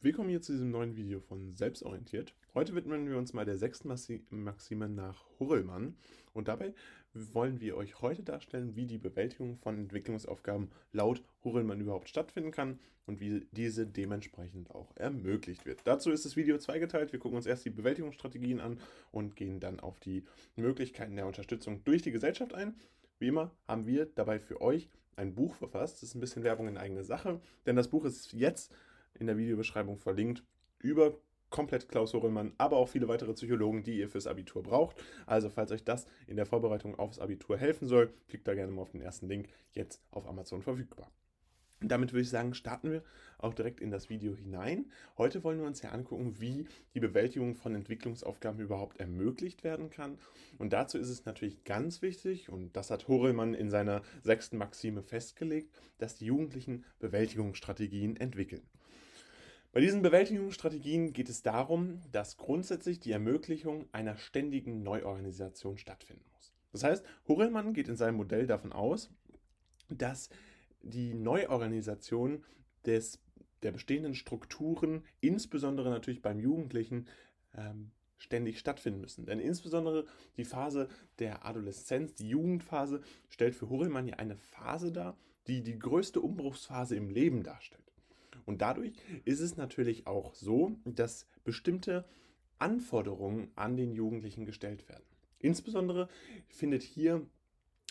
Willkommen hier zu diesem neuen Video von Selbstorientiert. Heute widmen wir uns mal der sechsten Maxime nach Hurlmann und dabei wollen wir euch heute darstellen, wie die Bewältigung von Entwicklungsaufgaben laut Hurlmann überhaupt stattfinden kann und wie diese dementsprechend auch ermöglicht wird. Dazu ist das Video zweigeteilt. Wir gucken uns erst die Bewältigungsstrategien an und gehen dann auf die Möglichkeiten der Unterstützung durch die Gesellschaft ein. Wie immer haben wir dabei für euch ein Buch verfasst. Das ist ein bisschen Werbung in eigene Sache, denn das Buch ist jetzt in der Videobeschreibung verlinkt über komplett Klaus Horelmann, aber auch viele weitere Psychologen, die ihr fürs Abitur braucht. Also falls euch das in der Vorbereitung aufs Abitur helfen soll, klickt da gerne mal auf den ersten Link, jetzt auf Amazon verfügbar. Und damit würde ich sagen, starten wir auch direkt in das Video hinein. Heute wollen wir uns ja angucken, wie die Bewältigung von Entwicklungsaufgaben überhaupt ermöglicht werden kann. Und dazu ist es natürlich ganz wichtig, und das hat Horelmann in seiner sechsten Maxime festgelegt, dass die Jugendlichen Bewältigungsstrategien entwickeln. Bei diesen Bewältigungsstrategien geht es darum, dass grundsätzlich die Ermöglichung einer ständigen Neuorganisation stattfinden muss. Das heißt, Hurelmann geht in seinem Modell davon aus, dass die Neuorganisation des, der bestehenden Strukturen, insbesondere natürlich beim Jugendlichen, ähm, ständig stattfinden müssen. Denn insbesondere die Phase der Adoleszenz, die Jugendphase, stellt für Hurelmann ja eine Phase dar, die die größte Umbruchsphase im Leben darstellt. Und dadurch ist es natürlich auch so, dass bestimmte Anforderungen an den Jugendlichen gestellt werden. Insbesondere findet hier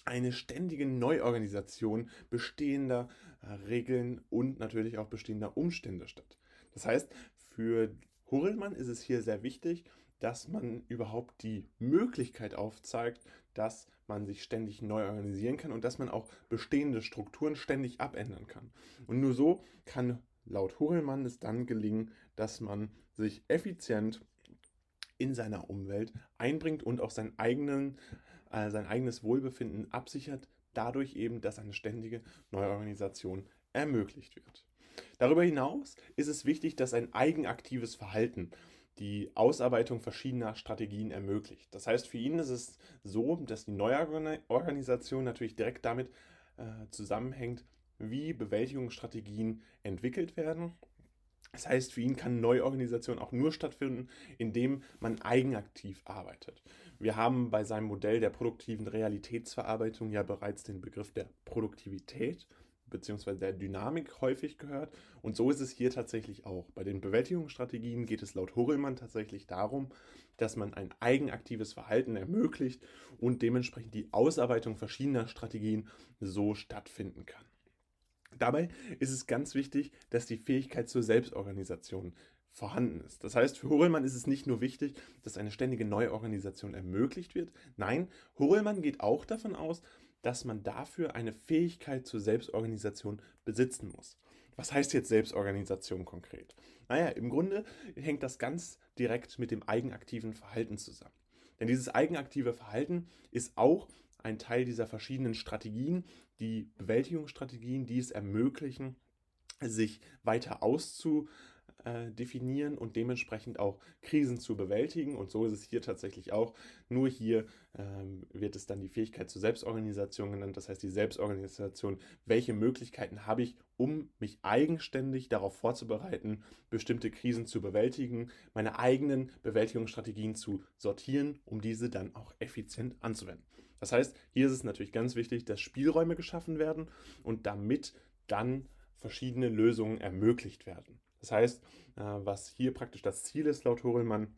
eine ständige Neuorganisation bestehender äh, Regeln und natürlich auch bestehender Umstände statt. Das heißt, für Hurlmann ist es hier sehr wichtig, dass man überhaupt die Möglichkeit aufzeigt, dass man sich ständig neu organisieren kann und dass man auch bestehende Strukturen ständig abändern kann. Und nur so kann laut Hurelmann es dann gelingen, dass man sich effizient in seiner Umwelt einbringt und auch sein, eigenen, äh, sein eigenes Wohlbefinden absichert, dadurch eben, dass eine ständige Neuorganisation ermöglicht wird. Darüber hinaus ist es wichtig, dass ein eigenaktives Verhalten die Ausarbeitung verschiedener Strategien ermöglicht. Das heißt, für ihn ist es so, dass die Neuorganisation natürlich direkt damit äh, zusammenhängt, wie Bewältigungsstrategien entwickelt werden. Das heißt, für ihn kann Neuorganisation auch nur stattfinden, indem man eigenaktiv arbeitet. Wir haben bei seinem Modell der produktiven Realitätsverarbeitung ja bereits den Begriff der Produktivität bzw. der Dynamik häufig gehört. Und so ist es hier tatsächlich auch. Bei den Bewältigungsstrategien geht es laut Horelmann tatsächlich darum, dass man ein eigenaktives Verhalten ermöglicht und dementsprechend die Ausarbeitung verschiedener Strategien so stattfinden kann. Dabei ist es ganz wichtig, dass die Fähigkeit zur Selbstorganisation vorhanden ist. Das heißt, für Horelmann ist es nicht nur wichtig, dass eine ständige Neuorganisation ermöglicht wird. Nein, Horelmann geht auch davon aus, dass man dafür eine Fähigkeit zur Selbstorganisation besitzen muss. Was heißt jetzt Selbstorganisation konkret? Naja, im Grunde hängt das ganz direkt mit dem eigenaktiven Verhalten zusammen. Denn dieses eigenaktive Verhalten ist auch ein Teil dieser verschiedenen Strategien, die Bewältigungsstrategien, die es ermöglichen, sich weiter auszudefinieren und dementsprechend auch Krisen zu bewältigen. Und so ist es hier tatsächlich auch. Nur hier ähm, wird es dann die Fähigkeit zur Selbstorganisation genannt. Das heißt, die Selbstorganisation, welche Möglichkeiten habe ich, um mich eigenständig darauf vorzubereiten, bestimmte Krisen zu bewältigen, meine eigenen Bewältigungsstrategien zu sortieren, um diese dann auch effizient anzuwenden. Das heißt, hier ist es natürlich ganz wichtig, dass Spielräume geschaffen werden und damit dann verschiedene Lösungen ermöglicht werden. Das heißt, äh, was hier praktisch das Ziel ist, laut Horelmann,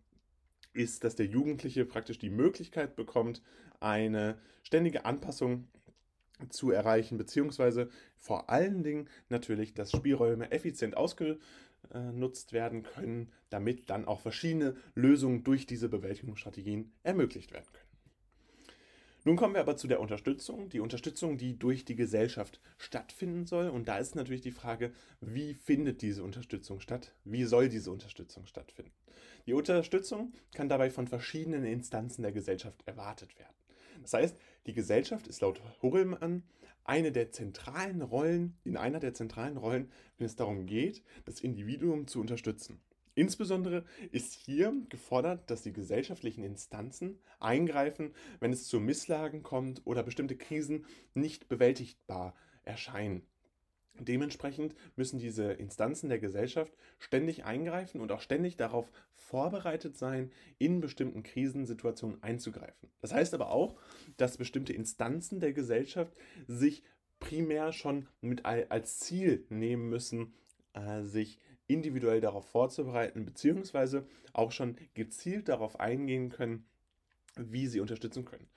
ist, dass der Jugendliche praktisch die Möglichkeit bekommt, eine ständige Anpassung zu erreichen, beziehungsweise vor allen Dingen natürlich, dass Spielräume effizient ausgenutzt werden können, damit dann auch verschiedene Lösungen durch diese Bewältigungsstrategien ermöglicht werden können. Nun kommen wir aber zu der Unterstützung. Die Unterstützung, die durch die Gesellschaft stattfinden soll. Und da ist natürlich die Frage, wie findet diese Unterstützung statt? Wie soll diese Unterstützung stattfinden? Die Unterstützung kann dabei von verschiedenen Instanzen der Gesellschaft erwartet werden. Das heißt, die Gesellschaft ist laut Hurlmann eine der zentralen Rollen, in einer der zentralen Rollen, wenn es darum geht, das Individuum zu unterstützen. Insbesondere ist hier gefordert, dass die gesellschaftlichen Instanzen eingreifen, wenn es zu Misslagen kommt oder bestimmte Krisen nicht bewältigbar erscheinen. Dementsprechend müssen diese Instanzen der Gesellschaft ständig eingreifen und auch ständig darauf vorbereitet sein, in bestimmten Krisensituationen einzugreifen. Das heißt aber auch, dass bestimmte Instanzen der Gesellschaft sich primär schon mit als Ziel nehmen müssen, äh, sich individuell darauf vorzubereiten, beziehungsweise auch schon gezielt darauf eingehen können, wie sie unterstützen können.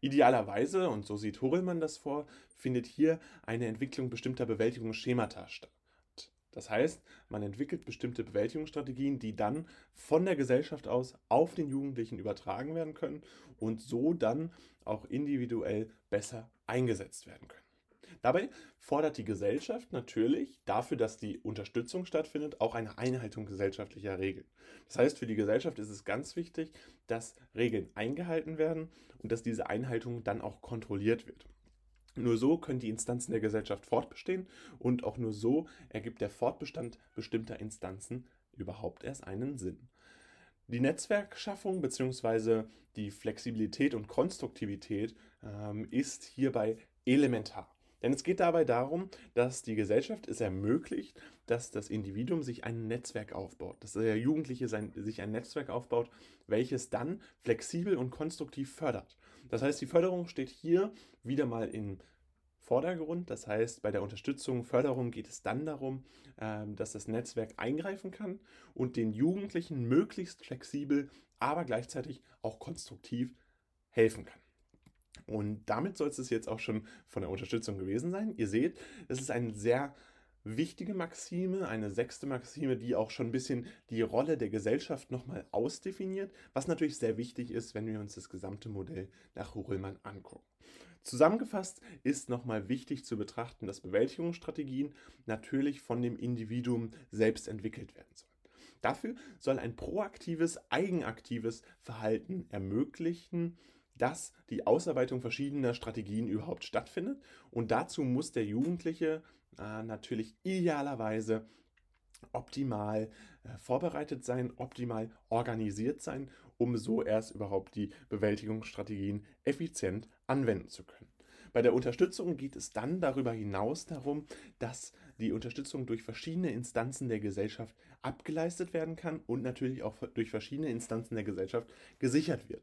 Idealerweise, und so sieht Hurlmann das vor, findet hier eine Entwicklung bestimmter Bewältigungsschemata statt. Das heißt, man entwickelt bestimmte Bewältigungsstrategien, die dann von der Gesellschaft aus auf den Jugendlichen übertragen werden können und so dann auch individuell besser eingesetzt werden können. Dabei fordert die Gesellschaft natürlich dafür, dass die Unterstützung stattfindet, auch eine Einhaltung gesellschaftlicher Regeln. Das heißt, für die Gesellschaft ist es ganz wichtig, dass Regeln eingehalten werden und dass diese Einhaltung dann auch kontrolliert wird. Nur so können die Instanzen der Gesellschaft fortbestehen und auch nur so ergibt der Fortbestand bestimmter Instanzen überhaupt erst einen Sinn. Die Netzwerkschaffung bzw. die Flexibilität und Konstruktivität ähm, ist hierbei elementar. Denn es geht dabei darum, dass die Gesellschaft es ermöglicht, dass das Individuum sich ein Netzwerk aufbaut, dass der Jugendliche sein, sich ein Netzwerk aufbaut, welches dann flexibel und konstruktiv fördert. Das heißt, die Förderung steht hier wieder mal im Vordergrund. Das heißt, bei der Unterstützung, Förderung geht es dann darum, ähm, dass das Netzwerk eingreifen kann und den Jugendlichen möglichst flexibel, aber gleichzeitig auch konstruktiv helfen kann. Und damit soll es jetzt auch schon von der Unterstützung gewesen sein. Ihr seht, es ist eine sehr wichtige Maxime, eine sechste Maxime, die auch schon ein bisschen die Rolle der Gesellschaft nochmal ausdefiniert, was natürlich sehr wichtig ist, wenn wir uns das gesamte Modell nach Hurlmann angucken. Zusammengefasst ist nochmal wichtig zu betrachten, dass Bewältigungsstrategien natürlich von dem Individuum selbst entwickelt werden sollen. Dafür soll ein proaktives, eigenaktives Verhalten ermöglichen, dass die Ausarbeitung verschiedener Strategien überhaupt stattfindet. Und dazu muss der Jugendliche äh, natürlich idealerweise optimal äh, vorbereitet sein, optimal organisiert sein, um so erst überhaupt die Bewältigungsstrategien effizient anwenden zu können. Bei der Unterstützung geht es dann darüber hinaus darum, dass die Unterstützung durch verschiedene Instanzen der Gesellschaft abgeleistet werden kann und natürlich auch durch verschiedene Instanzen der Gesellschaft gesichert wird.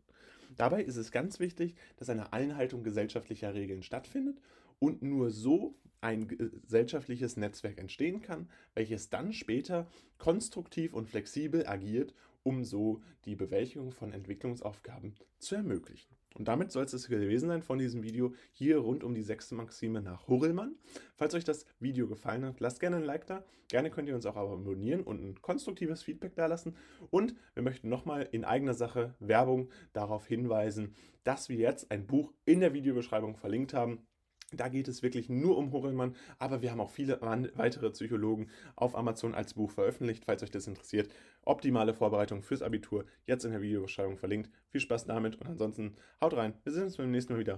Dabei ist es ganz wichtig, dass eine Einhaltung gesellschaftlicher Regeln stattfindet und nur so ein gesellschaftliches Netzwerk entstehen kann, welches dann später konstruktiv und flexibel agiert, um so die Bewältigung von Entwicklungsaufgaben zu ermöglichen. Und damit soll es gewesen sein von diesem Video hier rund um die sechste Maxime nach Hurlmann. Falls euch das Video gefallen hat, lasst gerne ein Like da. Gerne könnt ihr uns auch abonnieren und ein konstruktives Feedback da lassen. Und wir möchten nochmal in eigener Sache Werbung darauf hinweisen, dass wir jetzt ein Buch in der Videobeschreibung verlinkt haben. Da geht es wirklich nur um Horelmann, aber wir haben auch viele weitere Psychologen auf Amazon als Buch veröffentlicht, falls euch das interessiert. Optimale Vorbereitung fürs Abitur, jetzt in der Videobeschreibung verlinkt. Viel Spaß damit und ansonsten haut rein. Wir sehen uns beim nächsten Mal wieder.